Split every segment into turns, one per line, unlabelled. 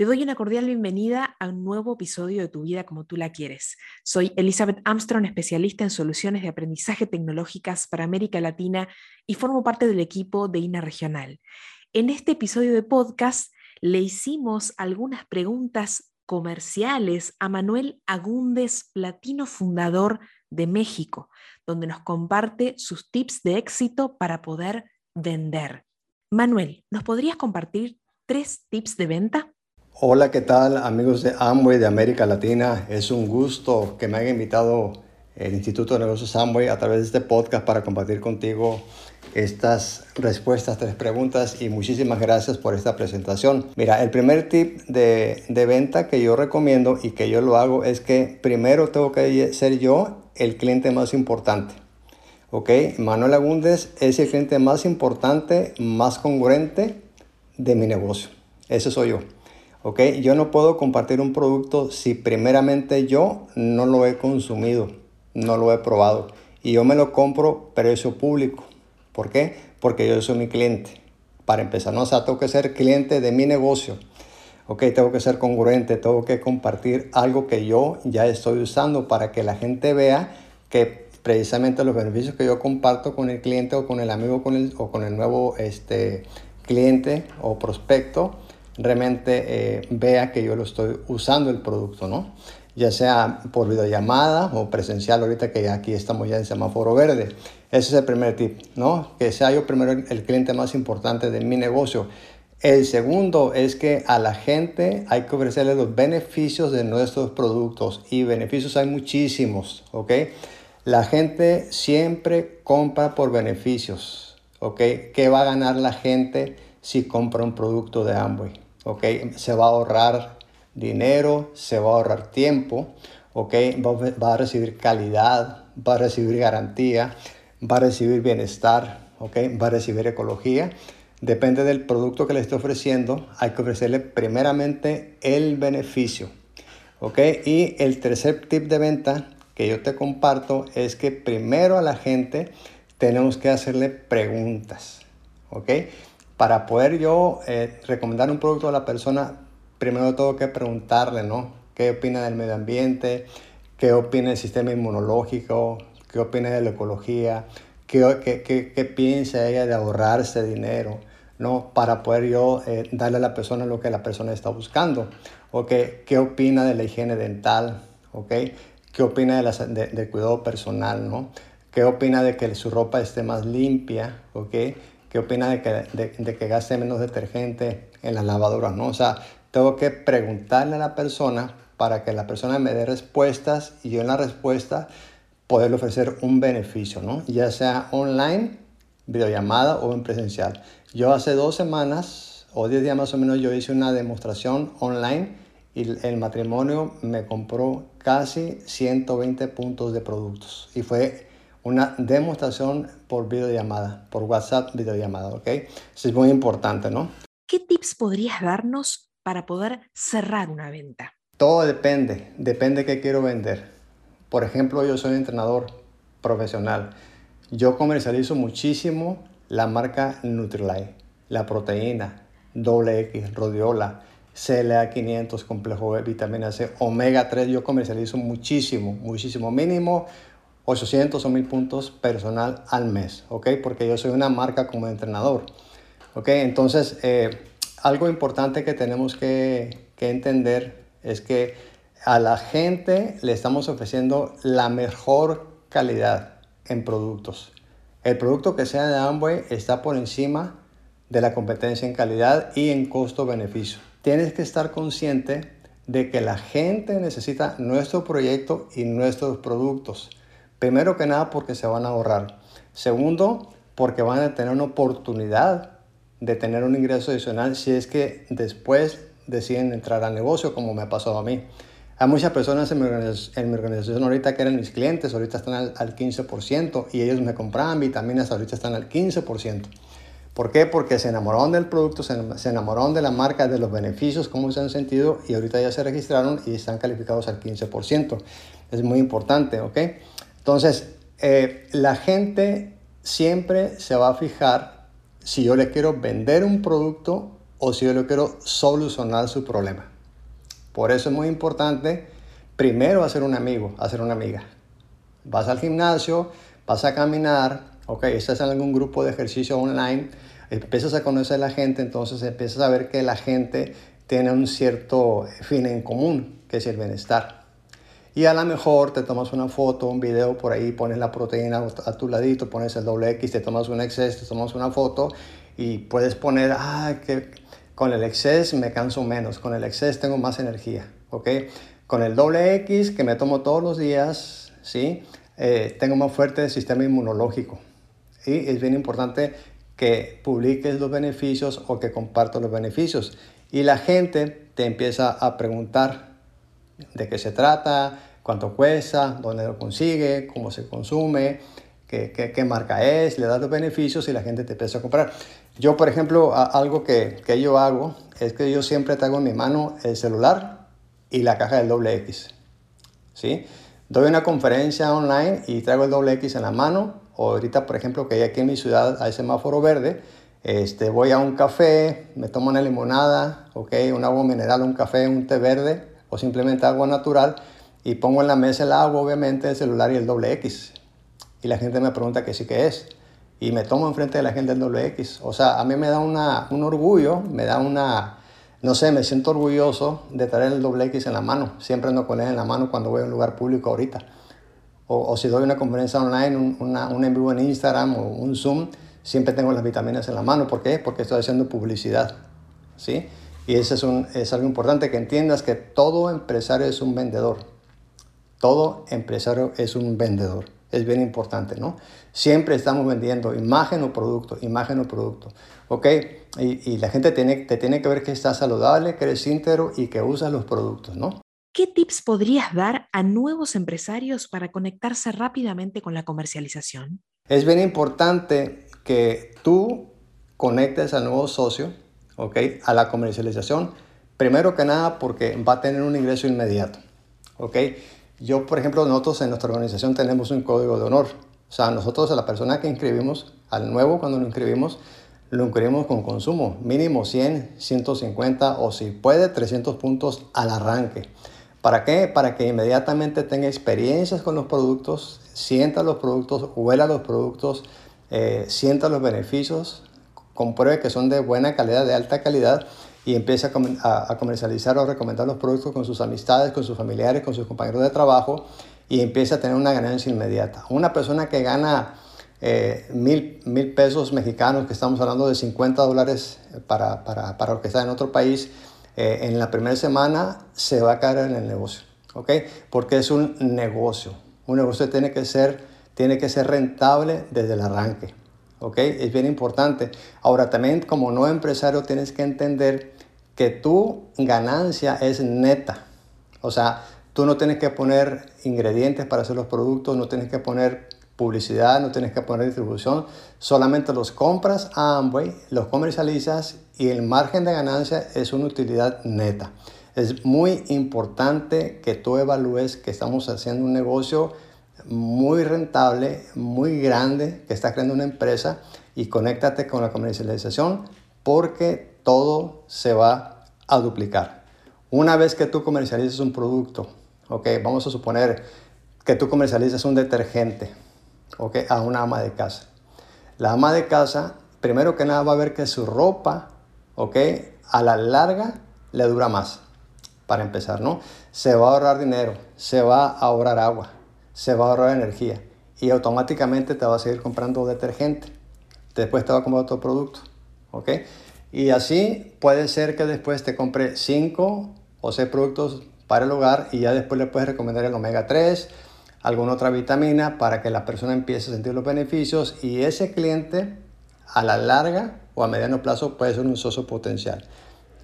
Te doy una cordial bienvenida a un nuevo episodio de Tu vida como tú la quieres. Soy Elizabeth Armstrong, especialista en soluciones de aprendizaje tecnológicas para América Latina y formo parte del equipo de INA Regional. En este episodio de podcast le hicimos algunas preguntas comerciales a Manuel Agúndez, platino fundador de México, donde nos comparte sus tips de éxito para poder vender. Manuel, ¿nos podrías compartir tres tips de venta?
Hola, ¿qué tal amigos de Amway de América Latina? Es un gusto que me haya invitado el Instituto de Negocios Amway a través de este podcast para compartir contigo estas respuestas, tres preguntas y muchísimas gracias por esta presentación. Mira, el primer tip de, de venta que yo recomiendo y que yo lo hago es que primero tengo que ser yo el cliente más importante. ¿Ok? Manuel Agúndez es el cliente más importante, más congruente de mi negocio. Ese soy yo. ¿Ok? Yo no puedo compartir un producto si primeramente yo no lo he consumido, no lo he probado. Y yo me lo compro precio público. ¿Por qué? Porque yo soy mi cliente. Para empezar, no, o sea, tengo que ser cliente de mi negocio. Ok, tengo que ser congruente, tengo que compartir algo que yo ya estoy usando para que la gente vea que precisamente los beneficios que yo comparto con el cliente o con el amigo con el, o con el nuevo este, cliente o prospecto, realmente eh, vea que yo lo estoy usando el producto, ¿no? Ya sea por videollamada o presencial, ahorita que aquí estamos ya en semáforo verde. Ese es el primer tip, ¿no? Que sea yo primero el cliente más importante de mi negocio. El segundo es que a la gente hay que ofrecerle los beneficios de nuestros productos y beneficios hay muchísimos, ¿ok? La gente siempre compra por beneficios, ¿ok? ¿Qué va a ganar la gente si compra un producto de Amway? ¿Ok? Se va a ahorrar dinero, se va a ahorrar tiempo, ¿ok? Va, a recibir calidad, va a recibir garantía, va a recibir bienestar, ¿ok? Va a recibir ecología. Depende del producto que le esté ofreciendo, hay que ofrecerle primeramente el beneficio, ¿ok? Y el tercer tip de venta que yo te comparto es que primero a la gente tenemos que hacerle preguntas, ¿ok? Para poder yo eh, recomendar un producto a la persona, primero tengo que preguntarle, ¿no? ¿Qué opina del medio ambiente? ¿Qué opina del sistema inmunológico? ¿Qué opina de la ecología? ¿Qué, qué, qué, piensa ella de ahorrarse dinero? ¿no? Para poder yo eh, darle a la persona lo que la persona está buscando. ¿okay? ¿Qué opina de la higiene dental? ¿okay? ¿Qué opina de la, del cuidado personal? ¿no? ¿Qué opina de que su ropa esté más limpia? ¿okay? ¿Qué opina de que, de, que gaste menos detergente en las lavadoras? ¿no? O sea, tengo que preguntarle a la persona para que la persona me dé respuestas y yo en la respuesta poderle ofrecer un beneficio, ¿no? Ya sea online, videollamada o en presencial. Yo hace dos semanas o diez días más o menos yo hice una demostración online y el matrimonio me compró casi 120 puntos de productos y fue una demostración por videollamada, por WhatsApp videollamada, ¿ok? Eso es muy importante, ¿no?
¿Qué tips podrías darnos para poder cerrar una venta?
Todo depende, depende de qué quiero vender. Por ejemplo, yo soy entrenador profesional. Yo comercializo muchísimo la marca Nutrilite, la proteína, doble X, rodiola, CLA500, complejo B, vitamina C, omega 3. Yo comercializo muchísimo, muchísimo. Mínimo 800 o 1000 puntos personal al mes, ¿ok? Porque yo soy una marca como entrenador, ¿ok? Entonces, eh, algo importante que tenemos que, que entender es que a la gente le estamos ofreciendo la mejor calidad en productos. El producto que sea de Amway está por encima de la competencia en calidad y en costo-beneficio. Tienes que estar consciente de que la gente necesita nuestro proyecto y nuestros productos. Primero que nada porque se van a ahorrar. Segundo, porque van a tener una oportunidad de tener un ingreso adicional si es que después deciden entrar al negocio como me ha pasado a mí. Hay muchas personas en mi, organización, ahorita que eran mis clientes, ahorita están al, al 15% y ellos me compraban vitaminas, ahorita están al 15%. ¿Por qué? Porque se enamoraron del producto, se enamoraron de la marca, de los beneficios, cómo se han sentido y ahorita ya se registraron y están calificados al 15%. Es muy importante, ¿ok? Entonces, eh, la gente siempre se va a fijar si yo le quiero vender un producto o si yo le quiero solucionar su problema. Por eso es muy importante primero hacer un amigo, hacer una amiga. Vas al gimnasio, vas a caminar, ok, estás en algún grupo de ejercicio online, empiezas a conocer a la gente, entonces empiezas a ver que la gente tiene un cierto fin en común, que es el bienestar. Y a lo mejor te tomas una foto, un video por ahí, pones la proteína a tu ladito, pones el doble X, te tomas un exceso, te tomas una foto y puedes poner, ah, que con el exceso me canso menos, con el exceso tengo más energía, ¿ok? Con el doble X que me tomo todos los días, ¿sí? Eh, tengo más fuerte el sistema inmunológico. Y es bien importante que publiques los beneficios o que compartas los beneficios. Y la gente te empieza a preguntar de qué se trata, cuánto cuesta, dónde lo consigue, cómo se consume, qué, marca es, le das los beneficios y la gente te empieza a comprar. Yo, por ejemplo, algo que, que yo hago es que yo siempre traigo en mi mano el celular y la caja del doble X. ¿sí? Doy una conferencia online y traigo el doble X en la mano o ahorita, por ejemplo, que hay aquí en mi ciudad hay semáforo verde, este, voy a un café, me tomo una limonada, okay, un agua mineral, un café, un té verde o simplemente agua natural y pongo en la mesa el agua, obviamente, el celular y el doble X. Y la gente me pregunta qué sí que es. Y me tomo enfrente de la gente el doble X. O sea, a mí me da una, un orgullo, me da una, no sé, me siento orgulloso de traer el doble X en la mano. Siempre ando con él en la mano cuando voy a un lugar público ahorita o, si doy una conferencia online, un, una, un en vivo en Instagram o un Zoom, siempre tengo las vitaminas en la mano. ¿Por qué? Porque estoy haciendo publicidad. ¿sí? Y eso es, un, es algo importante que entiendas que todo empresario es un vendedor. Todo empresario es un vendedor. Es bien importante, ¿no? Siempre estamos vendiendo imagen o producto, imagen o producto. ¿Ok? Y, y la gente tiene, te tiene que ver que estás saludable, que eres íntegro y que usas los productos, ¿no?
¿Qué tips podrías dar a nuevos empresarios para conectarse rápidamente con la comercialización?
Es bien importante que tú conectes al nuevo socio ¿okay? a la comercialización, primero que nada porque va a tener un ingreso inmediato. ¿okay? Yo, por ejemplo, nosotros en nuestra organización tenemos un código de honor. O sea, nosotros a la persona que inscribimos, al nuevo cuando lo inscribimos, lo inscribimos con consumo, mínimo 100, 150 o si puede 300 puntos al arranque. ¿Para qué? Para que inmediatamente tenga experiencias con los productos, sienta los productos, huela los productos, eh, sienta los beneficios, compruebe que son de buena calidad, de alta calidad y empiece a, comercializar o recomendar los productos con sus amistades, con sus familiares, con sus compañeros de trabajo y empiece a tener una ganancia inmediata. Una persona que gana eh, mil, mil, pesos mexicanos, que estamos hablando de 50 dólares para, para, para lo que está en otro país, eh, en la primera semana se va a caer en el negocio, ¿ok? Porque es un negocio. Un negocio tiene que ser, tiene que ser rentable desde el arranque, ¿ok? Es bien importante. Ahora también como no empresario tienes que entender que tu ganancia es neta. O sea, tú no tienes que poner ingredientes para hacer los productos, no tienes que poner publicidad, no tienes que poner distribución, solamente los compras a Amway, los comercializas y el margen de ganancia es una utilidad neta. Es muy importante que tú evalúes que estamos haciendo un negocio muy rentable, muy grande, que está creando una empresa y conéctate con la comercialización porque todo se va a duplicar. Una vez que tú comercialices un producto, ok, vamos a suponer que tú comercializas un detergente, ok, a una ama de casa. La ama de casa, primero que nada va a ver que su ropa ¿ok? A la larga le dura más, para empezar, ¿no? Se va a ahorrar dinero, se va a ahorrar agua, se va a ahorrar energía y automáticamente te va a seguir comprando detergente. Después te va a comprar otro producto, ¿ok? Y así puede ser que después te compre 5 o 6 productos para el hogar y ya después le puedes recomendar el omega 3, alguna otra vitamina para que la persona empiece a sentir los beneficios y ese cliente a la larga o a mediano plazo puede ser un socio potencial.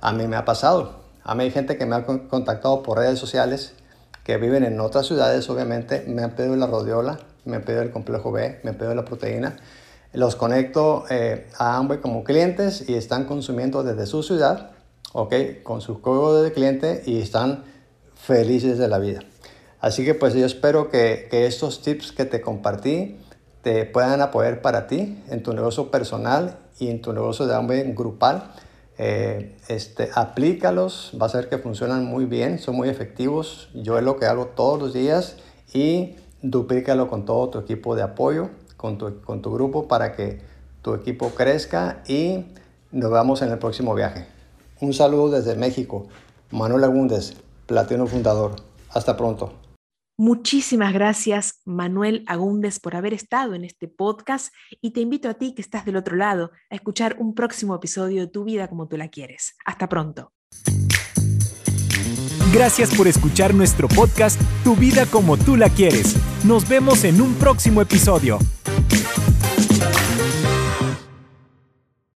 A mí me ha pasado. A mí hay gente que me ha contactado por redes sociales que viven en otras ciudades, obviamente, me han pedido la rodiola, me han pedido el complejo B, me han pedido la proteína. Los conecto eh, a Amway como clientes y están consumiendo desde su ciudad, ¿ok? Con su código de cliente y están felices de la vida. Así que pues yo espero que, que estos tips que te compartí te puedan apoyar para ti en tu negocio personal y en tu negocio de Amway grupal eh, este, aplícalos, va a ser que funcionan muy bien, son muy efectivos. Yo es lo que hago todos los días y duplícalo con todo tu equipo de apoyo, con tu, con tu grupo para que tu equipo crezca y nos vemos en el próximo viaje. Un saludo desde México. Manuel Agúndez, Platino Fundador. Hasta pronto.
Muchísimas gracias, Manuel Agúndez, por haber estado en este podcast y te invito a ti que estás del otro lado a escuchar un próximo episodio de Tu vida como tú la quieres. Hasta pronto.
Gracias por escuchar nuestro podcast Tu vida como tú la quieres. Nos vemos en un próximo episodio.